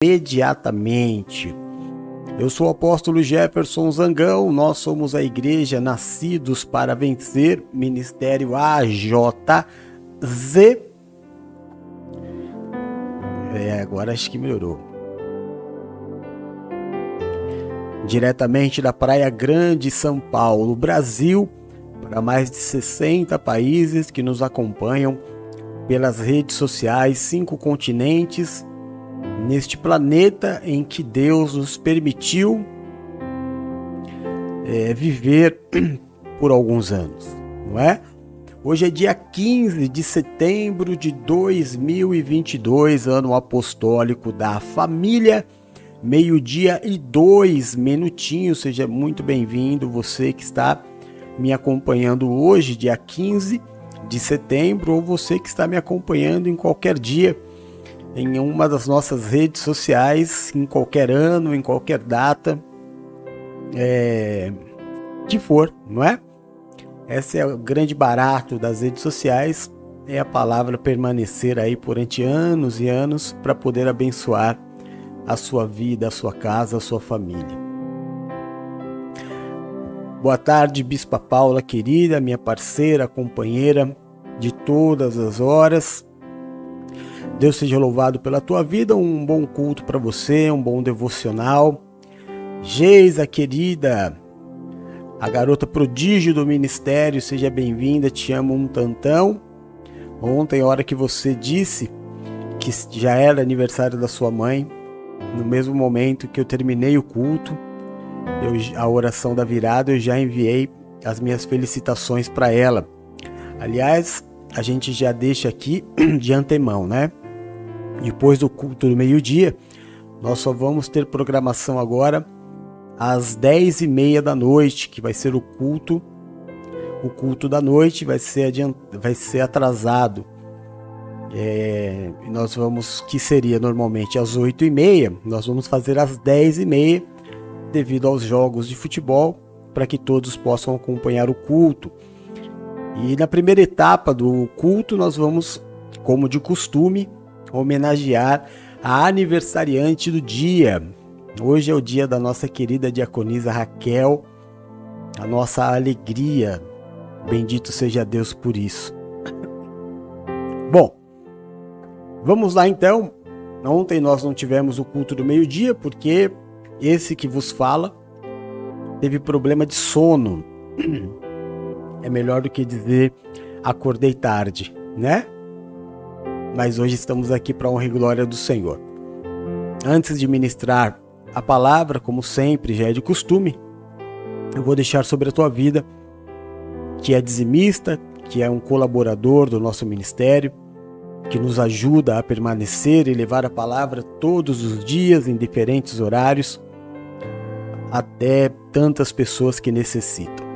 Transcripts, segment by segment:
imediatamente. Eu sou o apóstolo Jefferson Zangão, nós somos a igreja Nascidos para Vencer, Ministério AJZ. É, agora acho que melhorou. Diretamente da Praia Grande, São Paulo, Brasil, para mais de 60 países que nos acompanham pelas redes sociais, cinco continentes neste planeta em que Deus nos permitiu é, viver por alguns anos, não é? Hoje é dia 15 de setembro de 2022, ano apostólico da família, meio-dia e dois minutinhos. Seja muito bem-vindo, você que está me acompanhando hoje, dia 15 de setembro, ou você que está me acompanhando em qualquer dia em uma das nossas redes sociais, em qualquer ano, em qualquer data, é, que for, não é? Esse é o grande barato das redes sociais, é a palavra permanecer aí durante anos e anos para poder abençoar a sua vida, a sua casa, a sua família. Boa tarde, Bispa Paula querida, minha parceira, companheira de todas as horas. Deus seja louvado pela tua vida, um bom culto para você, um bom devocional. Geisa, querida, a garota prodígio do ministério, seja bem-vinda, te amo um tantão. Ontem, a hora que você disse que já era aniversário da sua mãe, no mesmo momento que eu terminei o culto, eu, a oração da virada, eu já enviei as minhas felicitações para ela. Aliás, a gente já deixa aqui de antemão, né? Depois do culto do meio-dia, nós só vamos ter programação agora às 10 e meia da noite, que vai ser o culto. O culto da noite vai ser, adiant... vai ser atrasado. É... nós vamos, que seria normalmente às 8 e meia, nós vamos fazer às 10 e meia, devido aos jogos de futebol, para que todos possam acompanhar o culto. E na primeira etapa do culto, nós vamos, como de costume, homenagear a aniversariante do dia. Hoje é o dia da nossa querida diaconisa Raquel, a nossa alegria. Bendito seja Deus por isso. Bom, vamos lá então. Ontem nós não tivemos o culto do meio-dia porque esse que vos fala teve problema de sono. É melhor do que dizer acordei tarde, né? Mas hoje estamos aqui para honra e glória do Senhor. Antes de ministrar a palavra, como sempre já é de costume, eu vou deixar sobre a tua vida, que é dizimista, que é um colaborador do nosso ministério, que nos ajuda a permanecer e levar a palavra todos os dias, em diferentes horários, até tantas pessoas que necessitam.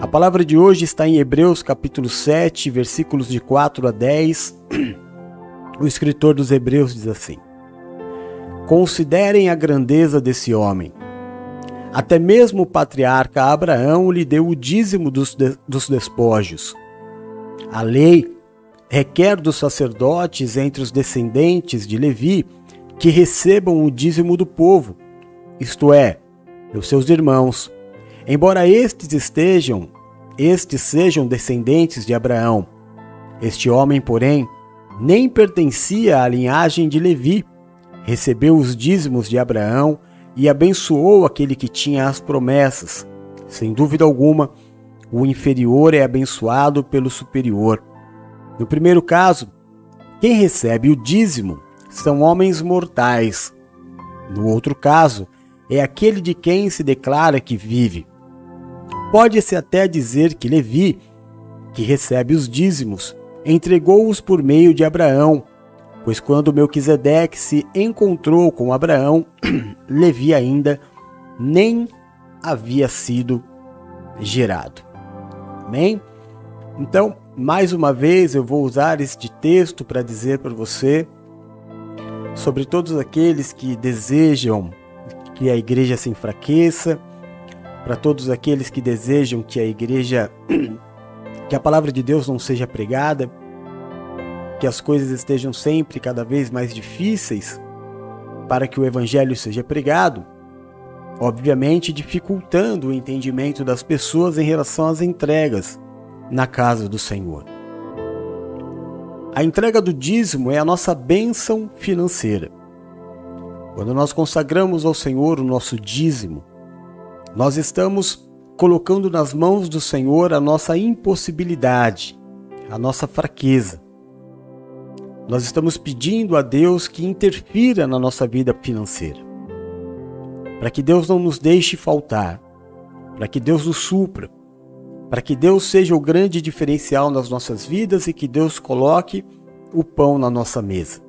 A palavra de hoje está em Hebreus capítulo 7, versículos de 4 a 10 o escritor dos Hebreus diz assim: Considerem a grandeza desse homem. Até mesmo o patriarca Abraão lhe deu o dízimo dos, de, dos despojos. A lei requer dos sacerdotes entre os descendentes de Levi que recebam o dízimo do povo, isto é, dos seus irmãos, embora estes estejam, estes sejam descendentes de Abraão. Este homem, porém, nem pertencia à linhagem de Levi. Recebeu os dízimos de Abraão e abençoou aquele que tinha as promessas. Sem dúvida alguma, o inferior é abençoado pelo superior. No primeiro caso, quem recebe o dízimo são homens mortais. No outro caso, é aquele de quem se declara que vive. Pode-se até dizer que Levi, que recebe os dízimos, entregou-os por meio de Abraão, pois quando Melquisedeque se encontrou com Abraão, Levi ainda nem havia sido gerado. Amém? Então, mais uma vez eu vou usar este texto para dizer para você sobre todos aqueles que desejam que a igreja se enfraqueça, para todos aqueles que desejam que a igreja que a palavra de Deus não seja pregada, que as coisas estejam sempre cada vez mais difíceis, para que o evangelho seja pregado, obviamente dificultando o entendimento das pessoas em relação às entregas na casa do Senhor. A entrega do dízimo é a nossa bênção financeira. Quando nós consagramos ao Senhor o nosso dízimo, nós estamos colocando nas mãos do Senhor a nossa impossibilidade, a nossa fraqueza. Nós estamos pedindo a Deus que interfira na nossa vida financeira, para que Deus não nos deixe faltar, para que Deus nos supra, para que Deus seja o grande diferencial nas nossas vidas e que Deus coloque o pão na nossa mesa.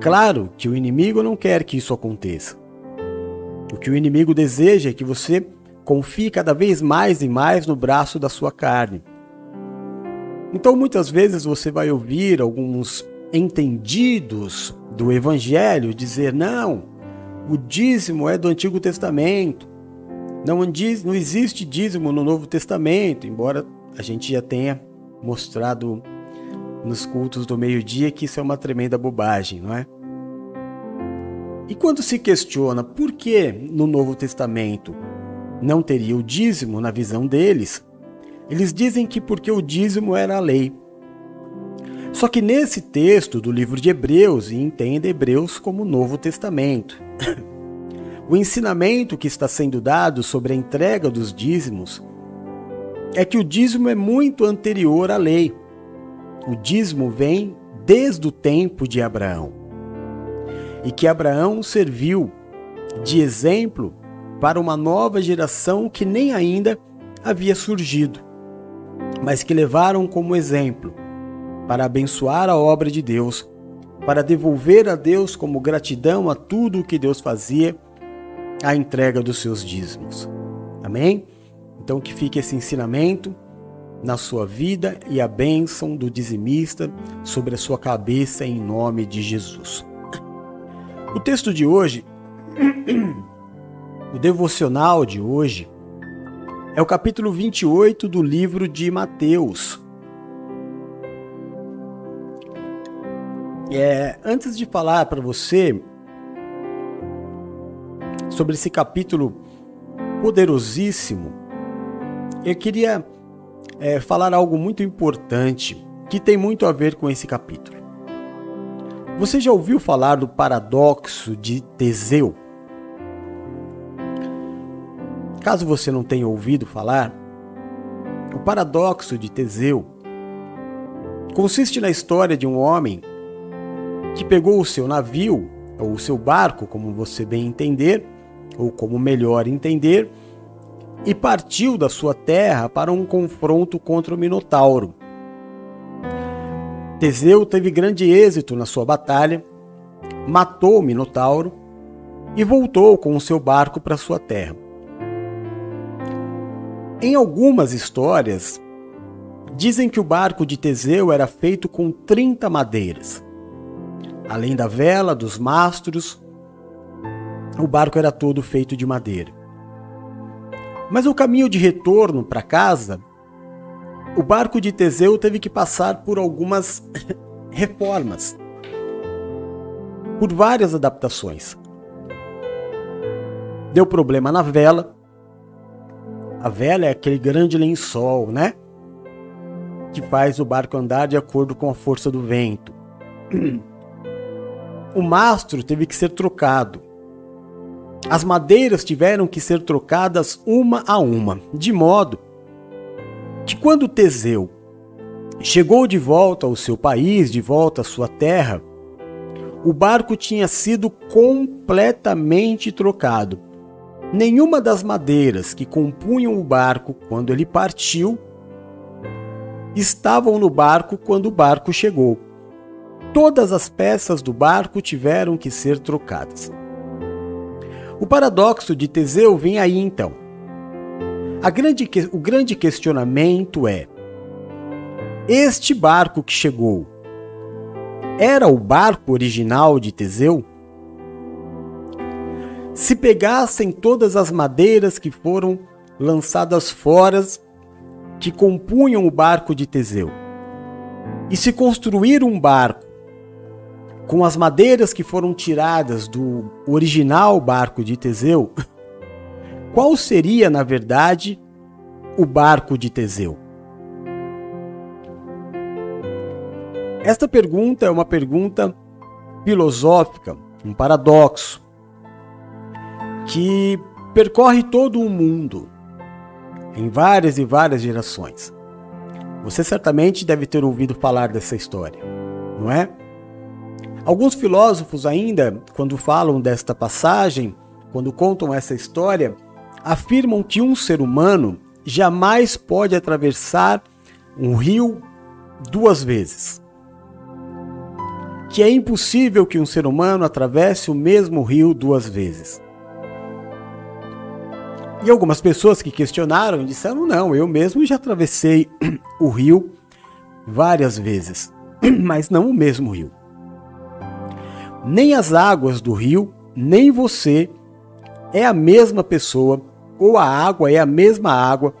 Claro que o inimigo não quer que isso aconteça. O que o inimigo deseja é que você confie cada vez mais e mais no braço da sua carne. Então, muitas vezes você vai ouvir alguns entendidos do evangelho dizer: não, o dízimo é do Antigo Testamento, não, não existe dízimo no Novo Testamento, embora a gente já tenha mostrado nos cultos do meio-dia que isso é uma tremenda bobagem, não é? E quando se questiona por que no Novo Testamento não teria o dízimo na visão deles, eles dizem que porque o dízimo era a lei. Só que nesse texto do livro de Hebreus, e entenda Hebreus como Novo Testamento, O ensinamento que está sendo dado sobre a entrega dos dízimos é que o dízimo é muito anterior à lei. O dízimo vem desde o tempo de Abraão. E que Abraão serviu de exemplo para uma nova geração que nem ainda havia surgido, mas que levaram como exemplo para abençoar a obra de Deus, para devolver a Deus como gratidão a tudo o que Deus fazia a entrega dos seus dízimos. Amém? Então que fique esse ensinamento na sua vida e a bênção do dizimista sobre a sua cabeça em nome de Jesus. O texto de hoje, o devocional de hoje, é o capítulo 28 do livro de Mateus. É, antes de falar para você sobre esse capítulo poderosíssimo, eu queria é, falar algo muito importante que tem muito a ver com esse capítulo. Você já ouviu falar do paradoxo de Teseu? Caso você não tenha ouvido falar, o paradoxo de Teseu consiste na história de um homem que pegou o seu navio, ou o seu barco, como você bem entender, ou como melhor entender, e partiu da sua terra para um confronto contra o Minotauro. Teseu teve grande êxito na sua batalha, matou o Minotauro e voltou com o seu barco para sua terra. Em algumas histórias, dizem que o barco de Teseu era feito com 30 madeiras. Além da vela, dos mastros, o barco era todo feito de madeira. Mas o caminho de retorno para casa, o barco de Teseu teve que passar por algumas reformas, por várias adaptações. Deu problema na vela. A vela é aquele grande lençol, né? Que faz o barco andar de acordo com a força do vento. O mastro teve que ser trocado. As madeiras tiveram que ser trocadas uma a uma, de modo que quando Teseu chegou de volta ao seu país, de volta à sua terra, o barco tinha sido completamente trocado. Nenhuma das madeiras que compunham o barco quando ele partiu estavam no barco quando o barco chegou. Todas as peças do barco tiveram que ser trocadas. O paradoxo de Teseu vem aí então. Grande, o grande questionamento é: este barco que chegou era o barco original de Teseu? Se pegassem todas as madeiras que foram lançadas fora que compunham o barco de Teseu, e se construir um barco com as madeiras que foram tiradas do original barco de Teseu, qual seria, na verdade, o barco de Teseu? Esta pergunta é uma pergunta filosófica, um paradoxo, que percorre todo o mundo, em várias e várias gerações. Você certamente deve ter ouvido falar dessa história, não é? Alguns filósofos, ainda, quando falam desta passagem, quando contam essa história, afirmam que um ser humano jamais pode atravessar um rio duas vezes. Que é impossível que um ser humano atravesse o mesmo rio duas vezes. E algumas pessoas que questionaram disseram: não, eu mesmo já atravessei o rio várias vezes, mas não o mesmo rio. Nem as águas do rio, nem você é a mesma pessoa, ou a água é a mesma água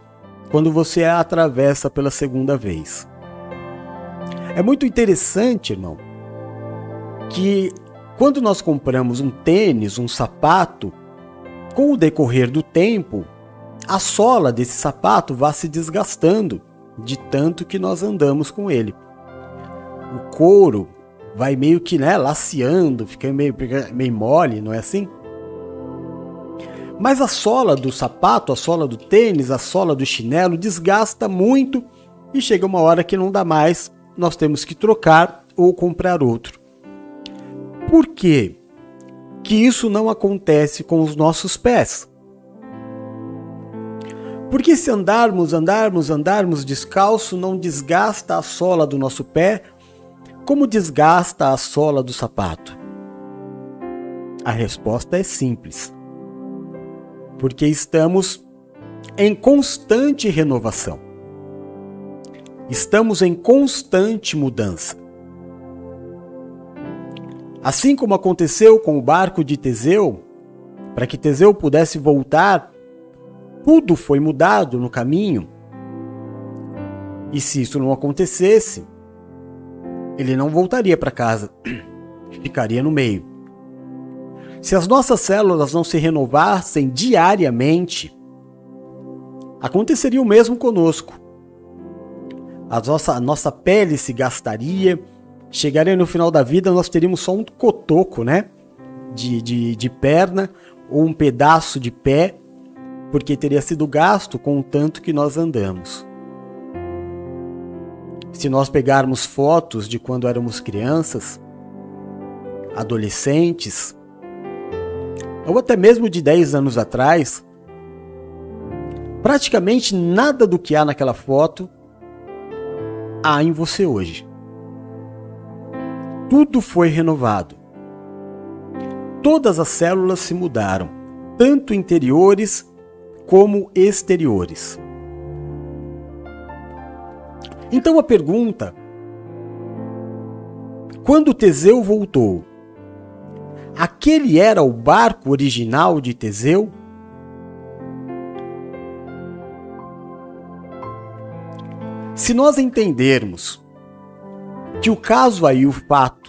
quando você a atravessa pela segunda vez. É muito interessante, irmão, que quando nós compramos um tênis, um sapato, com o decorrer do tempo, a sola desse sapato vai se desgastando de tanto que nós andamos com ele. O couro vai meio que né, laceando, fica meio, meio mole, não é assim? Mas a sola do sapato, a sola do tênis, a sola do chinelo desgasta muito e chega uma hora que não dá mais, nós temos que trocar ou comprar outro. Por quê? Que isso não acontece com os nossos pés. Porque se andarmos, andarmos, andarmos descalço, não desgasta a sola do nosso pé, como desgasta a sola do sapato? A resposta é simples. Porque estamos em constante renovação. Estamos em constante mudança. Assim como aconteceu com o barco de Teseu, para que Teseu pudesse voltar, tudo foi mudado no caminho. E se isso não acontecesse, ele não voltaria para casa, ficaria no meio. Se as nossas células não se renovassem diariamente, aconteceria o mesmo conosco. A nossa, a nossa pele se gastaria, chegaria no final da vida, nós teríamos só um cotoco, né? De, de, de perna ou um pedaço de pé, porque teria sido gasto com o tanto que nós andamos. Se nós pegarmos fotos de quando éramos crianças, adolescentes, ou até mesmo de 10 anos atrás, praticamente nada do que há naquela foto há em você hoje tudo foi renovado. Todas as células se mudaram, tanto interiores como exteriores. Então a pergunta: quando Teseu voltou, aquele era o barco original de Teseu? Se nós entendermos que o caso aí, o fato,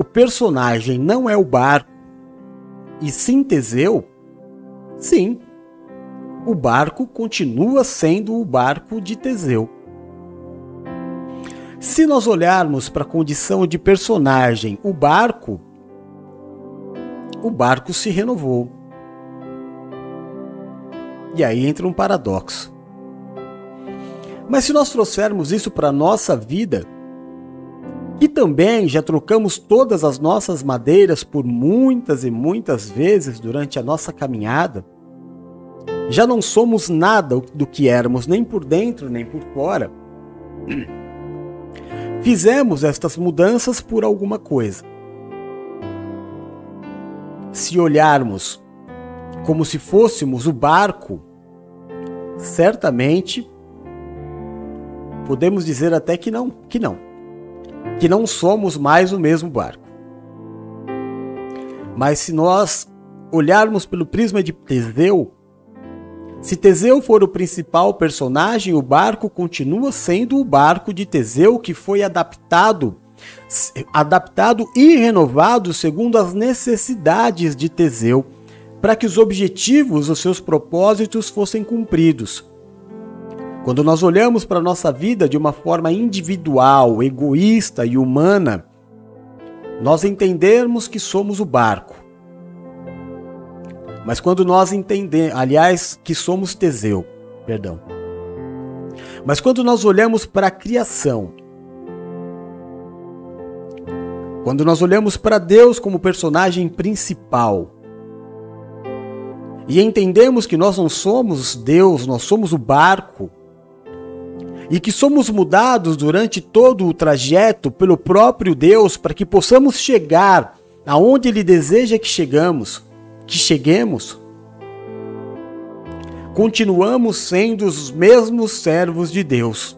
o personagem não é o barco e sim Teseu, sim, o barco continua sendo o barco de Teseu. Se nós olharmos para a condição de personagem, o barco, o barco se renovou. E aí entra um paradoxo. Mas se nós trouxermos isso para a nossa vida, e também já trocamos todas as nossas madeiras por muitas e muitas vezes durante a nossa caminhada. Já não somos nada do que éramos, nem por dentro nem por fora. Fizemos estas mudanças por alguma coisa. Se olharmos como se fôssemos o barco, certamente podemos dizer até que não, que não que não somos mais o mesmo barco. Mas se nós olharmos pelo prisma de Teseu, se Teseu for o principal personagem, o barco continua sendo o barco de Teseu que foi adaptado adaptado e renovado segundo as necessidades de Teseu, para que os objetivos, os seus propósitos fossem cumpridos. Quando nós olhamos para a nossa vida de uma forma individual, egoísta e humana, nós entendermos que somos o barco. Mas quando nós entendemos, aliás, que somos Teseu, perdão. Mas quando nós olhamos para a criação, quando nós olhamos para Deus como personagem principal, e entendemos que nós não somos Deus, nós somos o barco, e que somos mudados durante todo o trajeto pelo próprio Deus para que possamos chegar aonde Ele deseja que chegamos, que cheguemos, continuamos sendo os mesmos servos de Deus.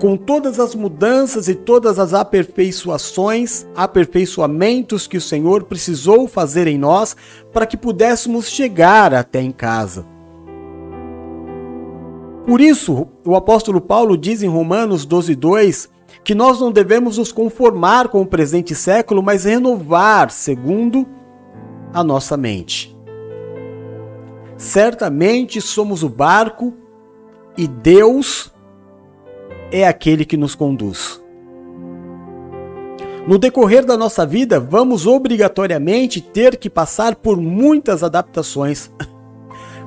Com todas as mudanças e todas as aperfeiçoações, aperfeiçoamentos que o Senhor precisou fazer em nós para que pudéssemos chegar até em casa. Por isso, o apóstolo Paulo diz em Romanos 12:2 que nós não devemos nos conformar com o presente século, mas renovar segundo a nossa mente. Certamente somos o barco e Deus é aquele que nos conduz. No decorrer da nossa vida, vamos obrigatoriamente ter que passar por muitas adaptações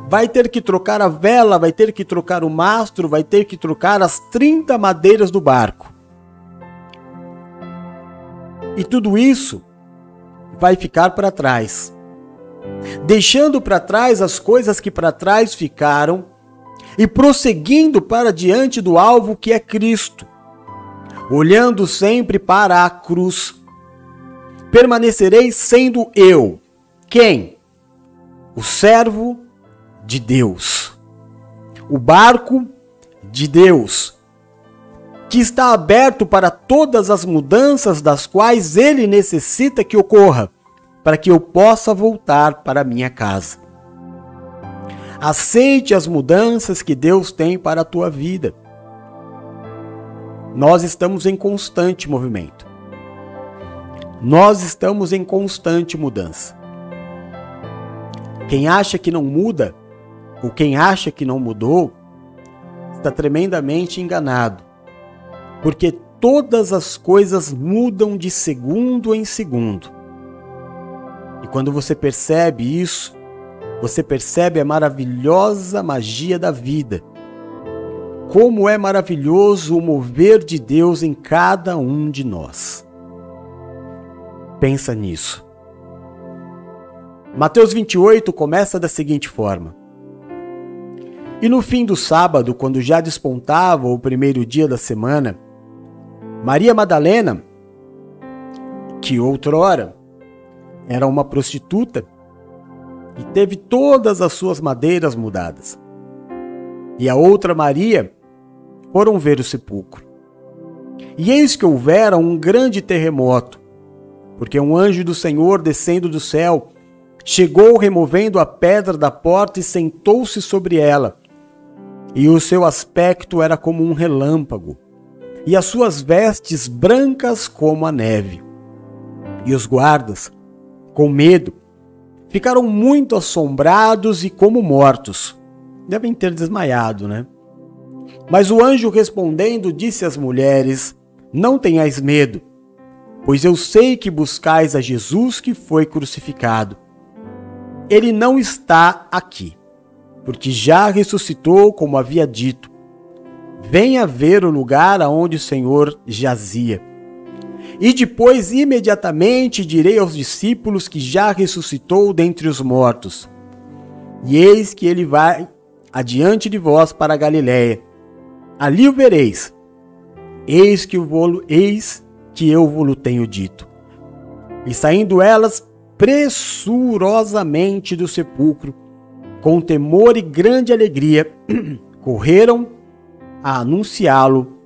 vai ter que trocar a vela, vai ter que trocar o mastro, vai ter que trocar as 30 madeiras do barco. E tudo isso vai ficar para trás. Deixando para trás as coisas que para trás ficaram e prosseguindo para diante do alvo que é Cristo, olhando sempre para a cruz. Permanecerei sendo eu. Quem? O servo de Deus. O barco de Deus, que está aberto para todas as mudanças das quais ele necessita que ocorra, para que eu possa voltar para minha casa. Aceite as mudanças que Deus tem para a tua vida. Nós estamos em constante movimento. Nós estamos em constante mudança. Quem acha que não muda, ou quem acha que não mudou, está tremendamente enganado. Porque todas as coisas mudam de segundo em segundo. E quando você percebe isso, você percebe a maravilhosa magia da vida. Como é maravilhoso o mover de Deus em cada um de nós. Pensa nisso. Mateus 28 começa da seguinte forma: e no fim do sábado, quando já despontava o primeiro dia da semana, Maria Madalena, que outrora era uma prostituta, e teve todas as suas madeiras mudadas, e a outra Maria foram ver o sepulcro. E eis que houvera um grande terremoto, porque um anjo do Senhor descendo do céu chegou removendo a pedra da porta e sentou-se sobre ela e o seu aspecto era como um relâmpago, e as suas vestes brancas como a neve. E os guardas, com medo, ficaram muito assombrados e como mortos. Devem ter desmaiado, né? Mas o anjo respondendo disse às mulheres: Não tenhais medo, pois eu sei que buscais a Jesus que foi crucificado. Ele não está aqui porque já ressuscitou, como havia dito. Venha ver o lugar aonde o Senhor jazia. E depois, imediatamente, direi aos discípulos que já ressuscitou dentre os mortos. E eis que ele vai adiante de vós para a Galiléia. Ali o vereis. Eis que, o eis que eu vos tenho dito. E saindo elas pressurosamente do sepulcro, com temor e grande alegria, correram a anunciá-lo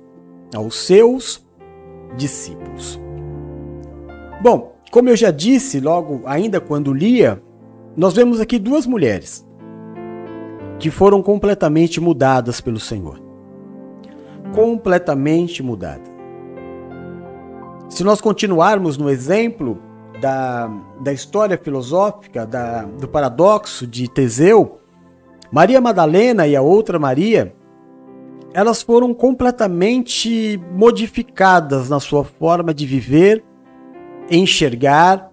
aos seus discípulos. Bom, como eu já disse logo ainda quando lia, nós vemos aqui duas mulheres que foram completamente mudadas pelo Senhor. Completamente mudadas. Se nós continuarmos no exemplo da, da história filosófica da, do paradoxo de Teseu, Maria Madalena e a outra Maria, elas foram completamente modificadas na sua forma de viver, enxergar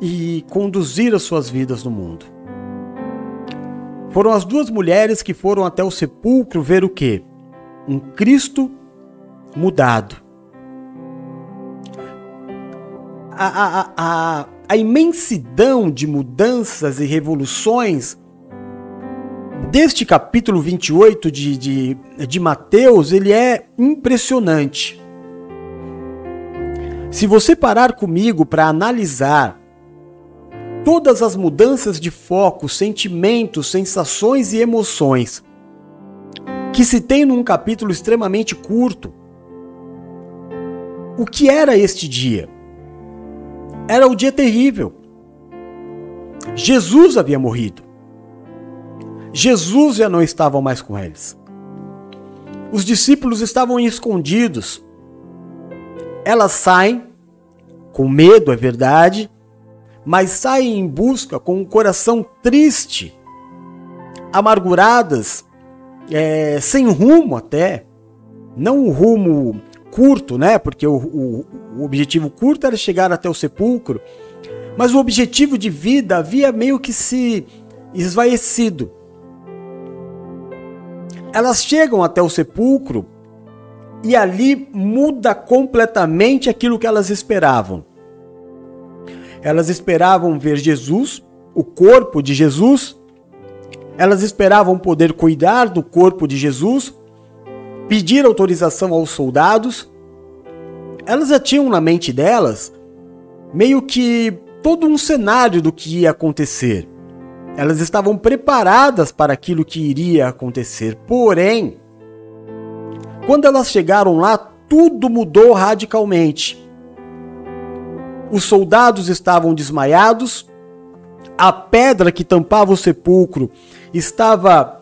e conduzir as suas vidas no mundo. Foram as duas mulheres que foram até o sepulcro ver o quê? Um Cristo mudado. A, a, a, a imensidão de mudanças e revoluções deste capítulo 28 de, de, de Mateus, ele é impressionante. Se você parar comigo para analisar todas as mudanças de foco, sentimentos, sensações e emoções que se tem num capítulo extremamente curto, o que era este dia? Era o dia terrível. Jesus havia morrido. Jesus já não estava mais com eles. Os discípulos estavam escondidos. Elas saem, com medo, é verdade, mas saem em busca com um coração triste, amarguradas, é, sem rumo até. Não um rumo curto, né? Porque o, o, o objetivo curto era chegar até o sepulcro, mas o objetivo de vida havia meio que se esvaecido elas chegam até o sepulcro e ali muda completamente aquilo que elas esperavam. Elas esperavam ver Jesus, o corpo de Jesus, elas esperavam poder cuidar do corpo de Jesus, pedir autorização aos soldados. Elas já tinham na mente delas meio que todo um cenário do que ia acontecer. Elas estavam preparadas para aquilo que iria acontecer. Porém, quando elas chegaram lá, tudo mudou radicalmente. Os soldados estavam desmaiados, a pedra que tampava o sepulcro estava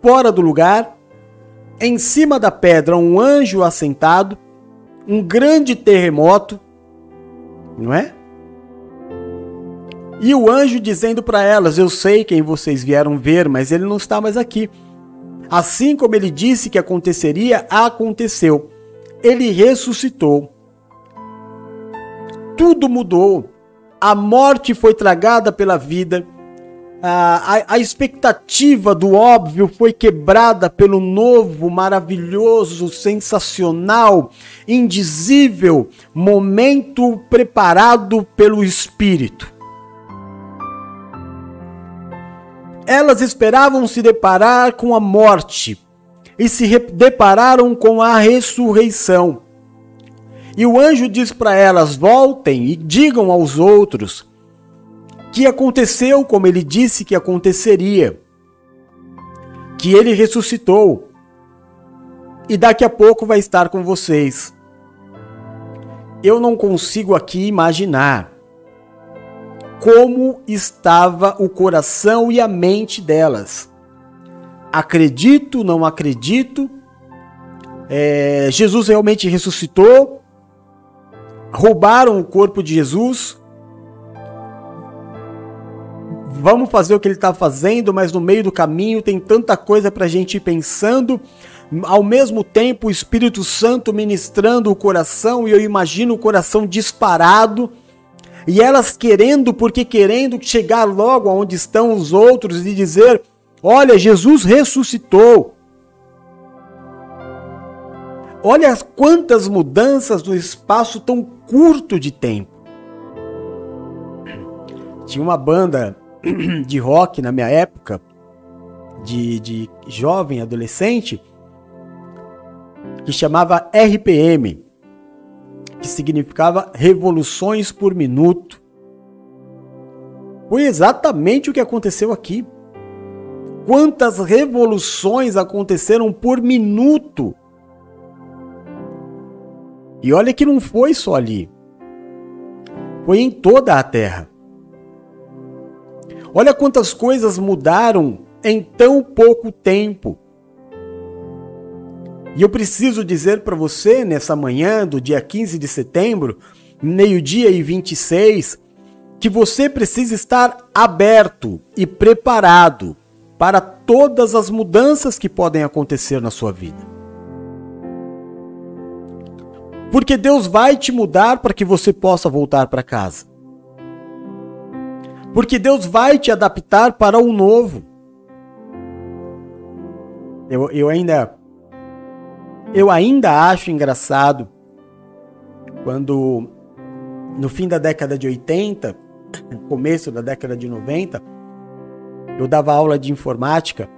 fora do lugar, em cima da pedra um anjo assentado, um grande terremoto, não é? E o anjo dizendo para elas: Eu sei quem vocês vieram ver, mas ele não está mais aqui. Assim como ele disse que aconteceria, aconteceu. Ele ressuscitou. Tudo mudou. A morte foi tragada pela vida. A, a, a, expectativa do óbvio foi quebrada pelo novo, maravilhoso, sensacional, indizível momento preparado pelo Espírito. Elas esperavam se deparar com a morte e se depararam com a ressurreição. E o anjo diz para elas: voltem e digam aos outros que aconteceu como ele disse que aconteceria, que ele ressuscitou e daqui a pouco vai estar com vocês. Eu não consigo aqui imaginar como estava o coração e a mente delas. Acredito, não acredito. É, Jesus realmente ressuscitou. Roubaram o corpo de Jesus. Vamos fazer o que ele está fazendo, mas no meio do caminho tem tanta coisa para a gente ir pensando. Ao mesmo tempo, o Espírito Santo ministrando o coração, e eu imagino o coração disparado e elas querendo, porque querendo chegar logo aonde estão os outros e dizer: Olha, Jesus ressuscitou. Olha quantas mudanças no espaço tão curto de tempo. Tinha uma banda de rock na minha época, de, de jovem, adolescente, que chamava RPM que significava revoluções por minuto. Foi exatamente o que aconteceu aqui. Quantas revoluções aconteceram por minuto? E olha que não foi só ali. Foi em toda a terra. Olha quantas coisas mudaram em tão pouco tempo. E eu preciso dizer para você nessa manhã do dia 15 de setembro, meio-dia e 26, que você precisa estar aberto e preparado para todas as mudanças que podem acontecer na sua vida. Porque Deus vai te mudar para que você possa voltar para casa. Porque Deus vai te adaptar para o novo. Eu, eu ainda eu ainda acho engraçado quando no fim da década de 80, começo da década de 90, eu dava aula de informática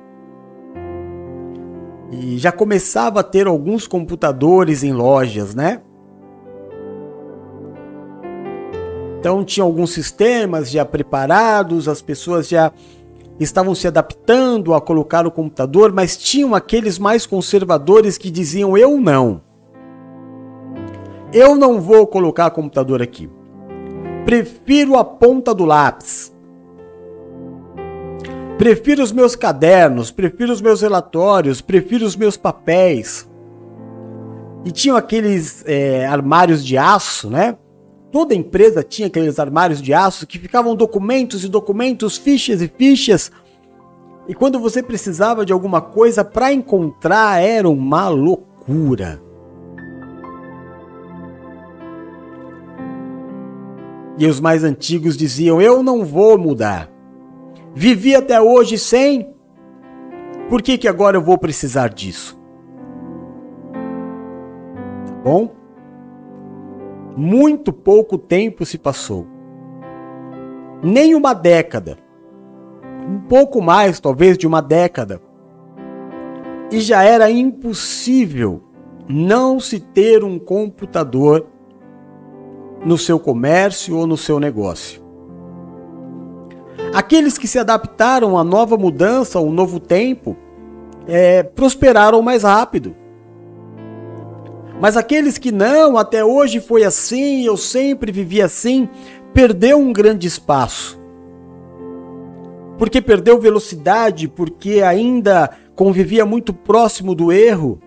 e já começava a ter alguns computadores em lojas, né? Então tinha alguns sistemas já preparados, as pessoas já estavam se adaptando a colocar o computador, mas tinham aqueles mais conservadores que diziam: eu não. Eu não vou colocar computador aqui. Prefiro a ponta do lápis. Prefiro os meus cadernos, prefiro os meus relatórios, prefiro os meus papéis. E tinham aqueles é, armários de aço, né? Toda empresa tinha aqueles armários de aço que ficavam documentos e documentos, fichas e fichas. E quando você precisava de alguma coisa para encontrar, era uma loucura. E os mais antigos diziam: Eu não vou mudar. Vivi até hoje sem. Por que, que agora eu vou precisar disso? Tá bom? Muito pouco tempo se passou. Nem uma década. Um pouco mais, talvez, de uma década. E já era impossível não se ter um computador no seu comércio ou no seu negócio. Aqueles que se adaptaram à nova mudança, ao novo tempo, é, prosperaram mais rápido. Mas aqueles que não, até hoje foi assim, eu sempre vivi assim, perdeu um grande espaço. Porque perdeu velocidade, porque ainda convivia muito próximo do erro.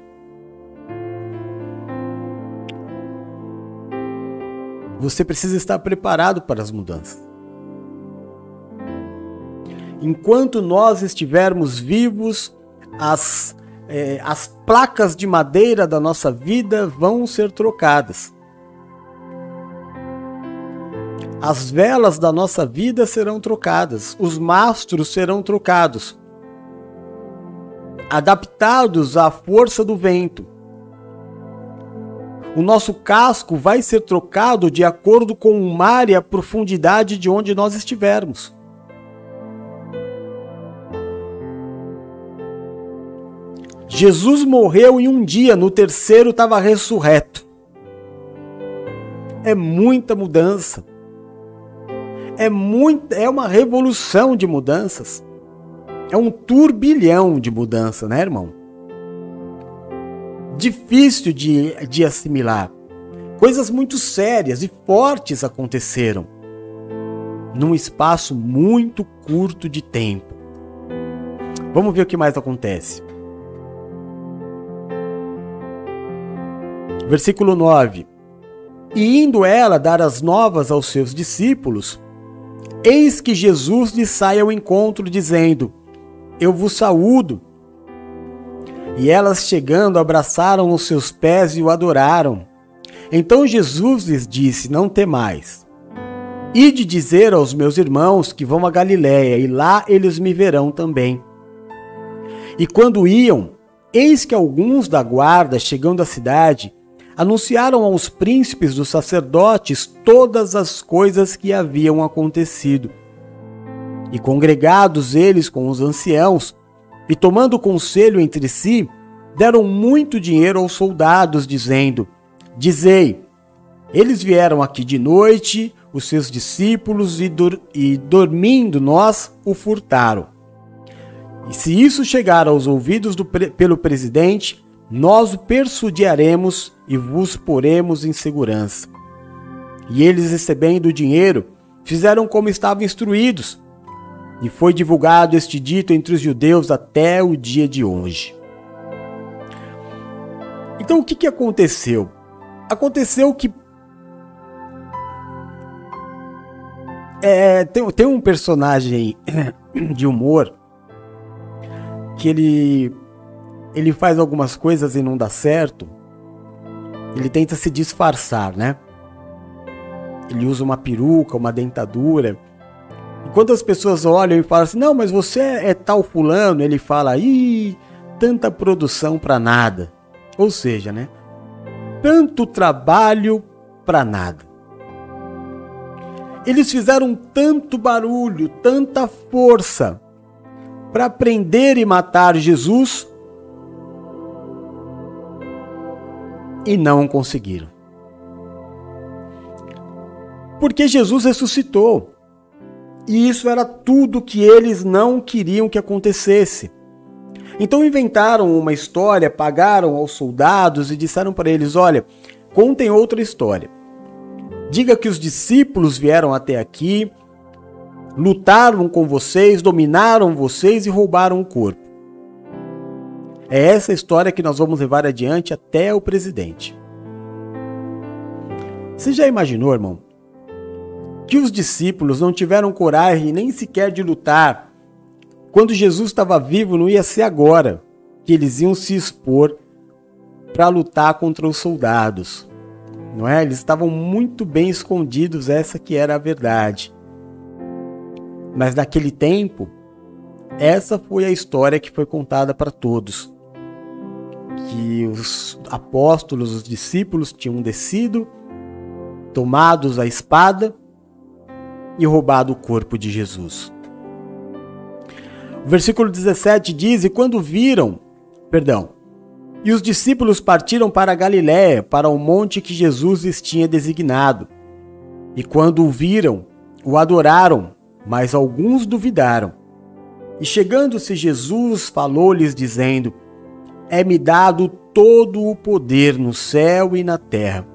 Você precisa estar preparado para as mudanças. Enquanto nós estivermos vivos, as é, as placas de madeira da nossa vida vão ser trocadas. As velas da nossa vida serão trocadas, os mastros serão trocados, adaptados à força do vento. O nosso casco vai ser trocado de acordo com o mar e a profundidade de onde nós estivermos. Jesus morreu em um dia, no terceiro estava ressurreto. É muita mudança. É muita, é uma revolução de mudanças. É um turbilhão de mudança, né, irmão? Difícil de, de assimilar. Coisas muito sérias e fortes aconteceram num espaço muito curto de tempo. Vamos ver o que mais acontece. Versículo 9: E indo ela dar as novas aos seus discípulos, eis que Jesus lhe sai ao encontro, dizendo: Eu vos saúdo. E elas, chegando, abraçaram os seus pés e o adoraram. Então Jesus lhes disse: Não temais. Ide dizer aos meus irmãos que vão a Galiléia, e lá eles me verão também. E quando iam, eis que alguns da guarda, chegando à cidade, anunciaram aos príncipes dos sacerdotes todas as coisas que haviam acontecido. E congregados eles com os anciãos, e tomando conselho entre si, deram muito dinheiro aos soldados, dizendo: Dizei, eles vieram aqui de noite, os seus discípulos, e, e dormindo nós o furtaram. E se isso chegar aos ouvidos do pre pelo presidente, nós o persuadiremos e vos poremos em segurança. E eles, recebendo o dinheiro, fizeram como estavam instruídos, e foi divulgado este dito entre os judeus até o dia de hoje. Então o que, que aconteceu? Aconteceu que é, tem, tem um personagem de humor que ele ele faz algumas coisas e não dá certo. Ele tenta se disfarçar, né? Ele usa uma peruca, uma dentadura. E quando as pessoas olham e falam assim: "Não, mas você é tal fulano", ele fala: "Ih, tanta produção para nada". Ou seja, né? Tanto trabalho para nada. Eles fizeram tanto barulho, tanta força para prender e matar Jesus e não conseguiram. Porque Jesus ressuscitou. E isso era tudo que eles não queriam que acontecesse. Então inventaram uma história, pagaram aos soldados e disseram para eles: Olha, contem outra história. Diga que os discípulos vieram até aqui, lutaram com vocês, dominaram vocês e roubaram o corpo. É essa história que nós vamos levar adiante até o presidente. Você já imaginou, irmão, que os discípulos não tiveram coragem nem sequer de lutar quando Jesus estava vivo, não ia ser agora que eles iam se expor para lutar contra os soldados. Não é? Eles estavam muito bem escondidos, essa que era a verdade. Mas naquele tempo, essa foi a história que foi contada para todos. Que os apóstolos, os discípulos tinham descido, tomados a espada e roubado o corpo de Jesus. O versículo 17 diz: E quando viram, perdão, e os discípulos partiram para Galiléia, para o monte que Jesus lhes tinha designado. E quando o viram, o adoraram, mas alguns duvidaram. E chegando-se Jesus, falou-lhes, dizendo: É-me dado todo o poder no céu e na terra.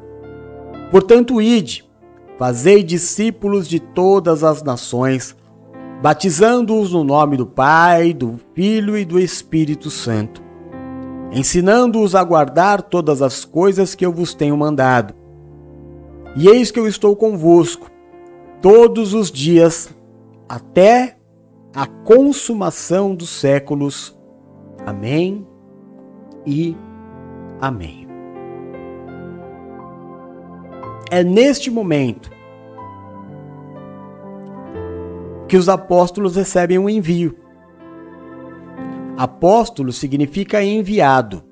Portanto, ide, fazei discípulos de todas as nações, batizando-os no nome do Pai, do Filho e do Espírito Santo, ensinando-os a guardar todas as coisas que eu vos tenho mandado. E eis que eu estou convosco todos os dias até a consumação dos séculos. Amém e amém. É neste momento que os apóstolos recebem um envio. Apóstolo significa enviado.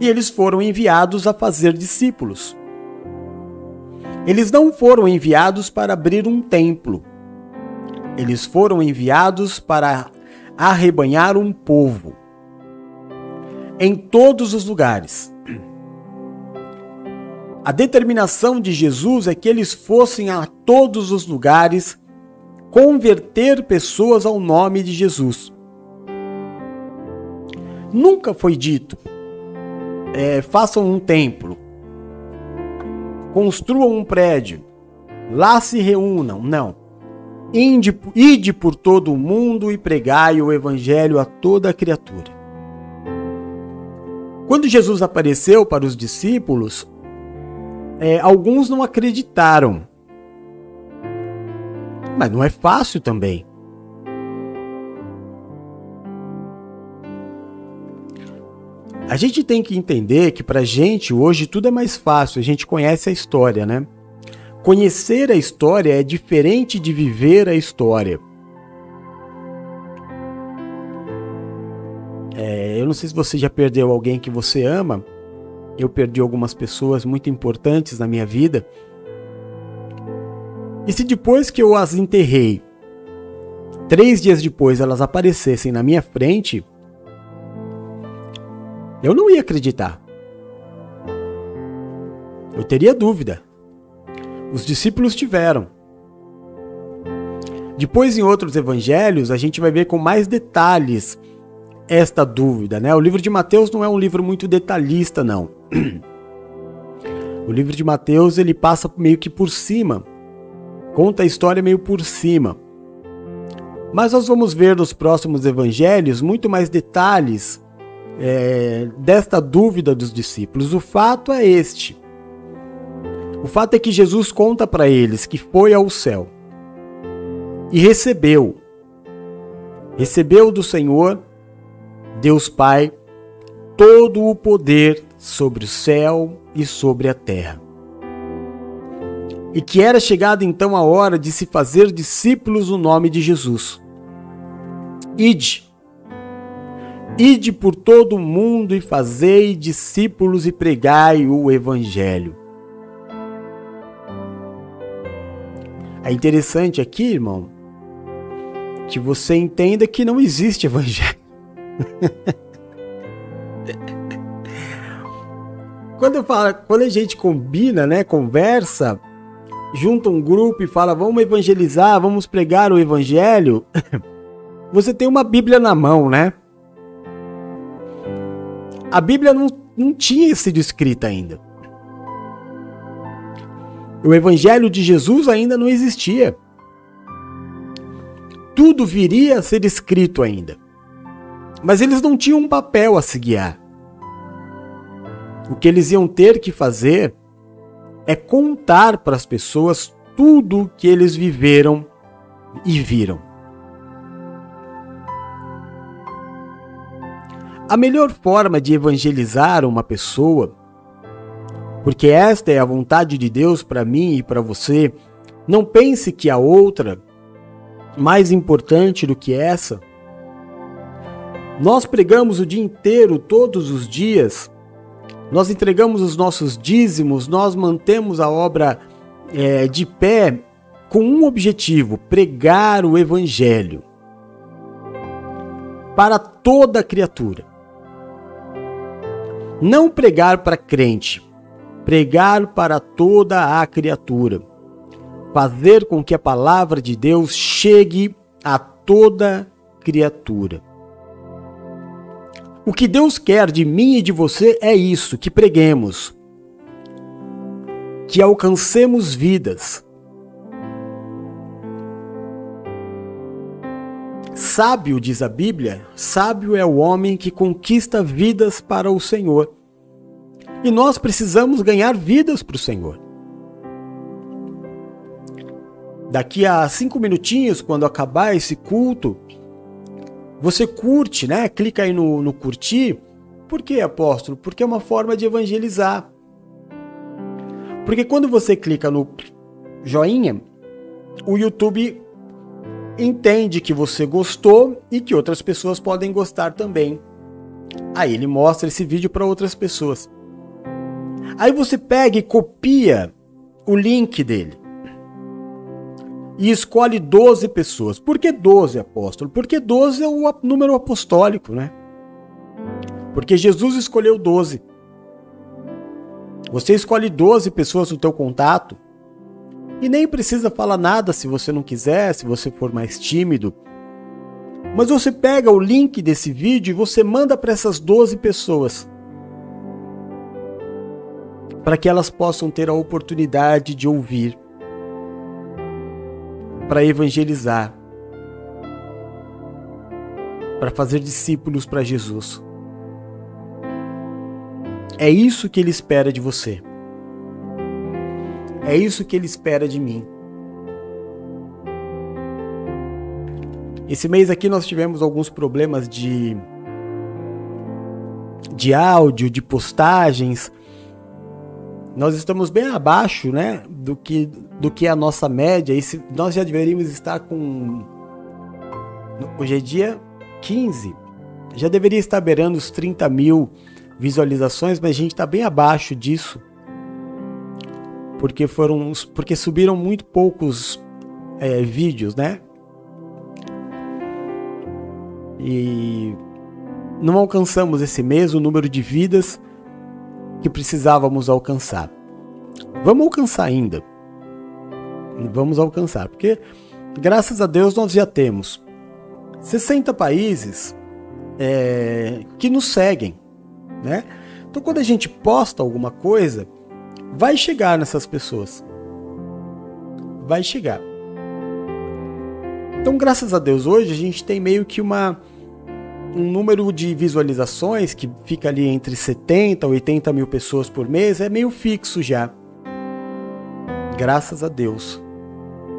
E eles foram enviados a fazer discípulos. Eles não foram enviados para abrir um templo. Eles foram enviados para arrebanhar um povo. Em todos os lugares. A determinação de Jesus é que eles fossem a todos os lugares converter pessoas ao nome de Jesus. Nunca foi dito, é, façam um templo, construam um prédio, lá se reúnam. Não. Ide, por todo o mundo e pregai o evangelho a toda criatura. Quando Jesus apareceu para os discípulos, é, alguns não acreditaram. Mas não é fácil também. A gente tem que entender que para gente hoje tudo é mais fácil, a gente conhece a história, né? Conhecer a história é diferente de viver a história. Eu não sei se você já perdeu alguém que você ama, eu perdi algumas pessoas muito importantes na minha vida. E se depois que eu as enterrei, três dias depois elas aparecessem na minha frente, eu não ia acreditar. Eu teria dúvida. Os discípulos tiveram. Depois, em outros evangelhos, a gente vai ver com mais detalhes esta dúvida, né? O livro de Mateus não é um livro muito detalhista, não. O livro de Mateus ele passa meio que por cima, conta a história meio por cima. Mas nós vamos ver nos próximos evangelhos muito mais detalhes é, desta dúvida dos discípulos. O fato é este. O fato é que Jesus conta para eles que foi ao céu e recebeu. Recebeu do Senhor, Deus Pai, todo o poder sobre o céu e sobre a terra. E que era chegada então a hora de se fazer discípulos no nome de Jesus. Ide. Ide por todo o mundo e fazei discípulos e pregai o evangelho. É interessante aqui, irmão, que você entenda que não existe evangelho. quando eu falo, quando a gente combina, né, conversa, junta um grupo e fala, vamos evangelizar, vamos pregar o evangelho, você tem uma Bíblia na mão, né? A Bíblia não, não tinha sido escrita ainda. O evangelho de Jesus ainda não existia. Tudo viria a ser escrito ainda. Mas eles não tinham um papel a se guiar. O que eles iam ter que fazer é contar para as pessoas tudo que eles viveram e viram. A melhor forma de evangelizar uma pessoa, porque esta é a vontade de Deus para mim e para você, não pense que a outra mais importante do que essa. Nós pregamos o dia inteiro, todos os dias, nós entregamos os nossos dízimos, nós mantemos a obra é, de pé com um objetivo: pregar o Evangelho para toda criatura. Não pregar para crente, pregar para toda a criatura. Fazer com que a palavra de Deus chegue a toda criatura. O que Deus quer de mim e de você é isso: que preguemos, que alcancemos vidas. Sábio, diz a Bíblia, sábio é o homem que conquista vidas para o Senhor. E nós precisamos ganhar vidas para o Senhor. Daqui a cinco minutinhos, quando acabar esse culto, você curte, né? Clica aí no, no curtir. Por que, apóstolo? Porque é uma forma de evangelizar. Porque quando você clica no joinha, o YouTube entende que você gostou e que outras pessoas podem gostar também. Aí ele mostra esse vídeo para outras pessoas. Aí você pega e copia o link dele e escolhe 12 pessoas. Por que 12, apóstolo? Porque 12 é o número apostólico, né? Porque Jesus escolheu 12. Você escolhe 12 pessoas no teu contato e nem precisa falar nada se você não quiser, se você for mais tímido. Mas você pega o link desse vídeo e você manda para essas 12 pessoas. Para que elas possam ter a oportunidade de ouvir para evangelizar, para fazer discípulos para Jesus. É isso que ele espera de você. É isso que ele espera de mim. Esse mês aqui nós tivemos alguns problemas de de áudio, de postagens. Nós estamos bem abaixo, né, do que do que a nossa média. E se, nós já deveríamos estar com. Hoje é dia 15. Já deveria estar beirando os 30 mil visualizações, mas a gente está bem abaixo disso. Porque foram. Porque subiram muito poucos é, vídeos, né? E não alcançamos esse mês o número de vidas que precisávamos alcançar. Vamos alcançar ainda vamos alcançar. Porque, graças a Deus, nós já temos 60 países é, que nos seguem. Né? Então, quando a gente posta alguma coisa, vai chegar nessas pessoas. Vai chegar. Então, graças a Deus, hoje a gente tem meio que uma um número de visualizações que fica ali entre 70 e 80 mil pessoas por mês é meio fixo já. Graças a Deus,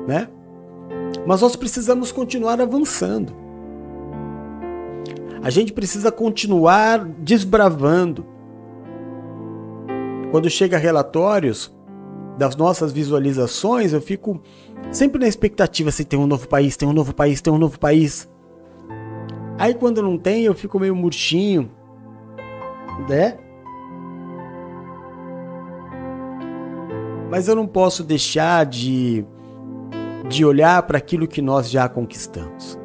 né? Mas nós precisamos continuar avançando. A gente precisa continuar desbravando. Quando chega relatórios das nossas visualizações, eu fico sempre na expectativa se tem um novo país, tem um novo país, tem um novo país. Aí quando não tem, eu fico meio murchinho, né? Mas eu não posso deixar de, de olhar para aquilo que nós já conquistamos.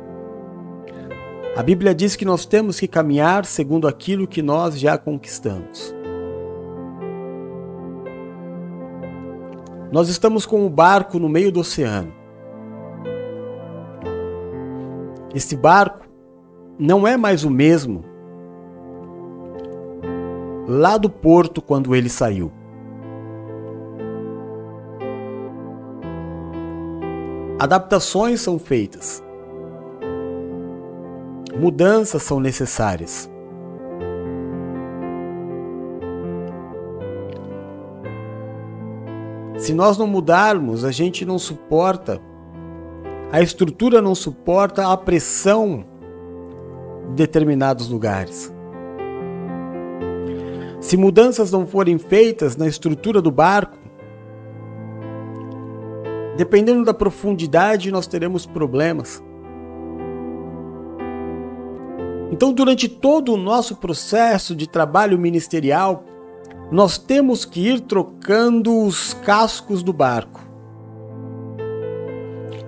A Bíblia diz que nós temos que caminhar segundo aquilo que nós já conquistamos. Nós estamos com o barco no meio do oceano. Esse barco não é mais o mesmo lá do porto quando ele saiu. Adaptações são feitas. Mudanças são necessárias. Se nós não mudarmos, a gente não suporta, a estrutura não suporta a pressão determinados lugares. Se mudanças não forem feitas na estrutura do barco, dependendo da profundidade, nós teremos problemas. Então, durante todo o nosso processo de trabalho ministerial, nós temos que ir trocando os cascos do barco.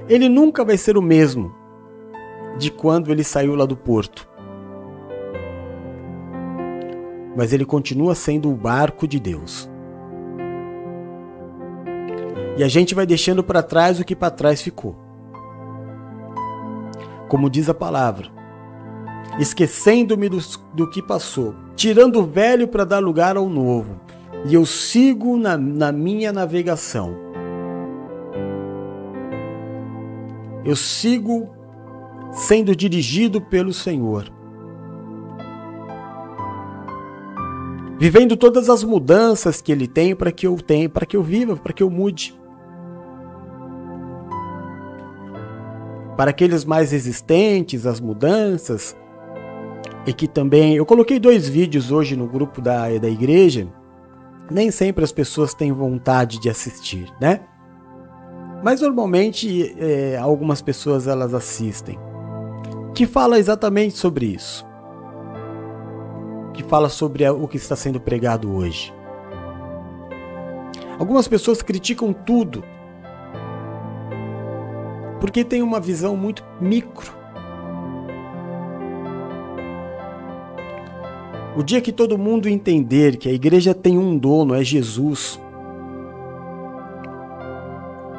Ele nunca vai ser o mesmo de quando ele saiu lá do porto. Mas ele continua sendo o barco de Deus. E a gente vai deixando para trás o que para trás ficou. Como diz a palavra, esquecendo-me do, do que passou, tirando o velho para dar lugar ao novo, e eu sigo na, na minha navegação. Eu sigo sendo dirigido pelo Senhor. Vivendo todas as mudanças que Ele tem para que eu tenha, para que eu viva, para que eu mude. Para aqueles mais resistentes às mudanças, e que também eu coloquei dois vídeos hoje no grupo da, da igreja. Nem sempre as pessoas têm vontade de assistir, né? Mas normalmente é, algumas pessoas elas assistem. Que fala exatamente sobre isso. Que fala sobre o que está sendo pregado hoje. Algumas pessoas criticam tudo porque tem uma visão muito micro O dia que todo mundo entender que a igreja tem um dono, é Jesus,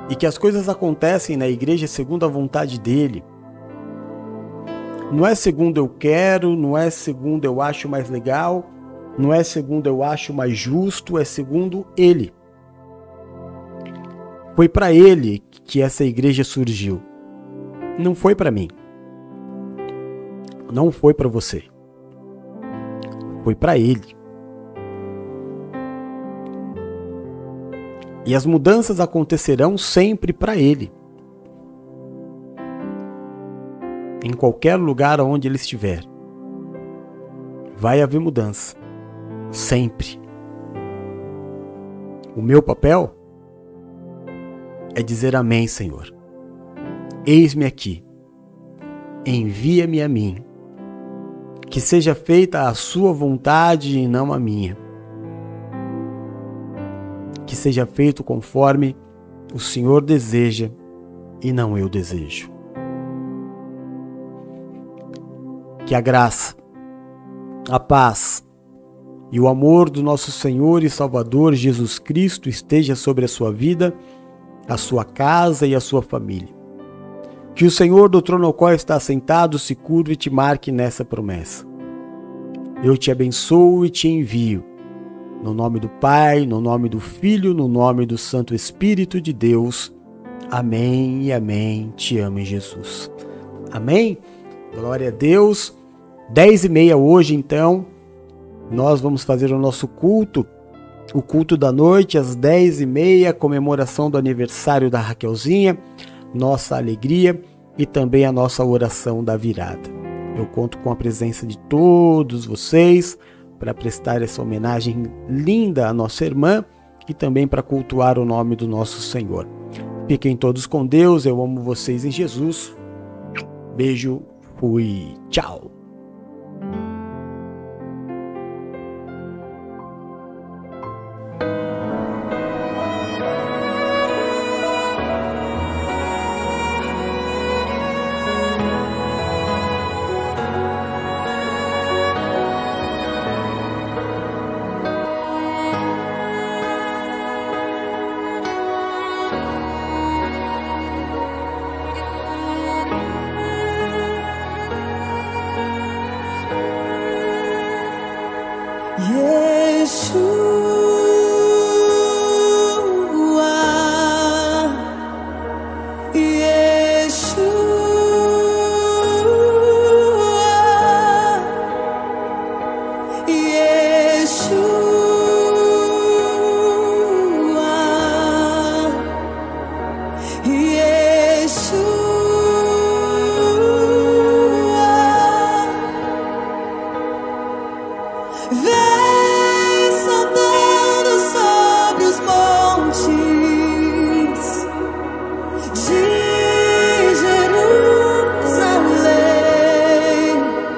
e que as coisas acontecem na igreja segundo a vontade dele, não é segundo eu quero, não é segundo eu acho mais legal, não é segundo eu acho mais justo, é segundo ele. Foi para ele que essa igreja surgiu. Não foi para mim. Não foi para você foi para ele. E as mudanças acontecerão sempre para ele. Em qualquer lugar onde ele estiver, vai haver mudança. Sempre. O meu papel é dizer amém, Senhor. Eis-me aqui. Envia-me a mim que seja feita a sua vontade e não a minha. Que seja feito conforme o Senhor deseja e não eu desejo. Que a graça, a paz e o amor do nosso Senhor e Salvador Jesus Cristo esteja sobre a sua vida, a sua casa e a sua família que o Senhor do trono ao qual está sentado se curve e te marque nessa promessa. Eu te abençoo e te envio. No nome do Pai, no nome do Filho, no nome do Santo Espírito de Deus. Amém e amém. Te amo Jesus. Amém? Glória a Deus. 10 e meia hoje, então, nós vamos fazer o nosso culto, o culto da noite, às 10 e meia, comemoração do aniversário da Raquelzinha, nossa alegria e também a nossa oração da virada. Eu conto com a presença de todos vocês para prestar essa homenagem linda à nossa irmã e também para cultuar o nome do nosso Senhor. Fiquem todos com Deus, eu amo vocês em Jesus. Beijo, fui, tchau.